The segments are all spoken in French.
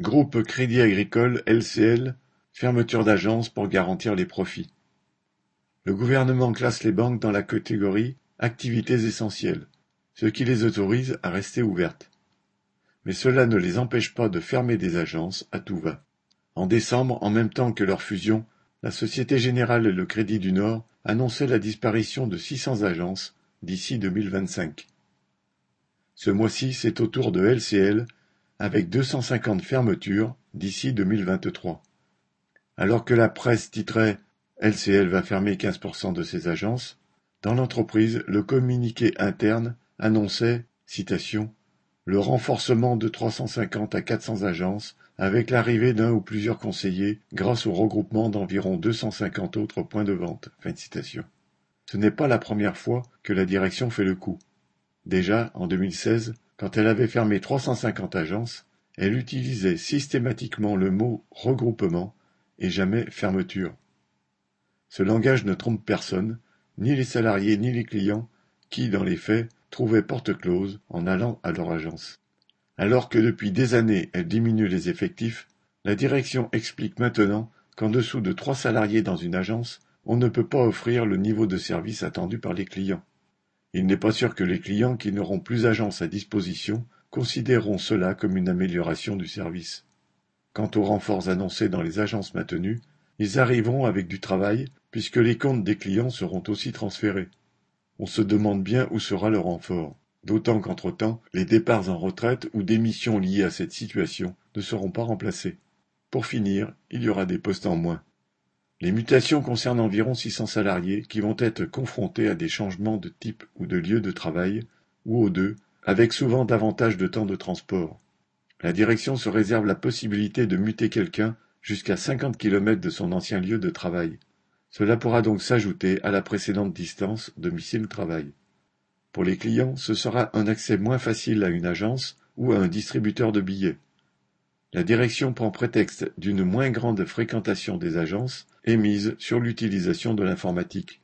Groupe Crédit Agricole LCL, fermeture d'agences pour garantir les profits. Le gouvernement classe les banques dans la catégorie activités essentielles, ce qui les autorise à rester ouvertes. Mais cela ne les empêche pas de fermer des agences à tout va. En décembre, en même temps que leur fusion, la Société Générale et le Crédit du Nord annonçaient la disparition de 600 agences d'ici 2025. Ce mois-ci, c'est au tour de LCL, avec 250 fermetures d'ici 2023. Alors que la presse titrait LCL va fermer 15% de ses agences, dans l'entreprise, le communiqué interne annonçait, citation, le renforcement de 350 à 400 agences avec l'arrivée d'un ou plusieurs conseillers grâce au regroupement d'environ 250 autres points de vente. Ce n'est pas la première fois que la direction fait le coup. Déjà, en 2016, quand elle avait fermé 350 agences, elle utilisait systématiquement le mot regroupement et jamais fermeture. Ce langage ne trompe personne, ni les salariés ni les clients, qui, dans les faits, trouvaient porte close en allant à leur agence. Alors que depuis des années elle diminue les effectifs, la direction explique maintenant qu'en dessous de trois salariés dans une agence, on ne peut pas offrir le niveau de service attendu par les clients. Il n'est pas sûr que les clients qui n'auront plus agence à disposition considéreront cela comme une amélioration du service. Quant aux renforts annoncés dans les agences maintenues, ils arriveront avec du travail puisque les comptes des clients seront aussi transférés. On se demande bien où sera le renfort. D'autant qu'entre-temps, les départs en retraite ou démissions liées à cette situation ne seront pas remplacés. Pour finir, il y aura des postes en moins. Les mutations concernent environ 600 salariés qui vont être confrontés à des changements de type ou de lieu de travail, ou aux deux, avec souvent davantage de temps de transport. La direction se réserve la possibilité de muter quelqu'un jusqu'à 50 km de son ancien lieu de travail. Cela pourra donc s'ajouter à la précédente distance domicile-travail. Pour les clients, ce sera un accès moins facile à une agence ou à un distributeur de billets. La direction prend prétexte d'une moins grande fréquentation des agences et mise sur l'utilisation de l'informatique.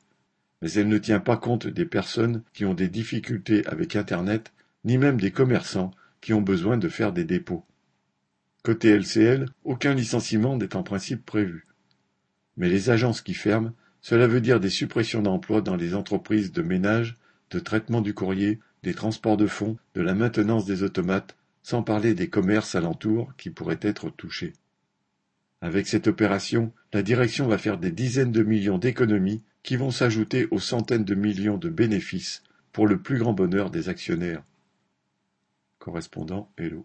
Mais elle ne tient pas compte des personnes qui ont des difficultés avec Internet, ni même des commerçants qui ont besoin de faire des dépôts. Côté LCL, aucun licenciement n'est en principe prévu. Mais les agences qui ferment, cela veut dire des suppressions d'emplois dans les entreprises de ménage, de traitement du courrier, des transports de fonds, de la maintenance des automates, sans parler des commerces alentours qui pourraient être touchés. Avec cette opération, la direction va faire des dizaines de millions d'économies qui vont s'ajouter aux centaines de millions de bénéfices pour le plus grand bonheur des actionnaires. Correspondant Hello.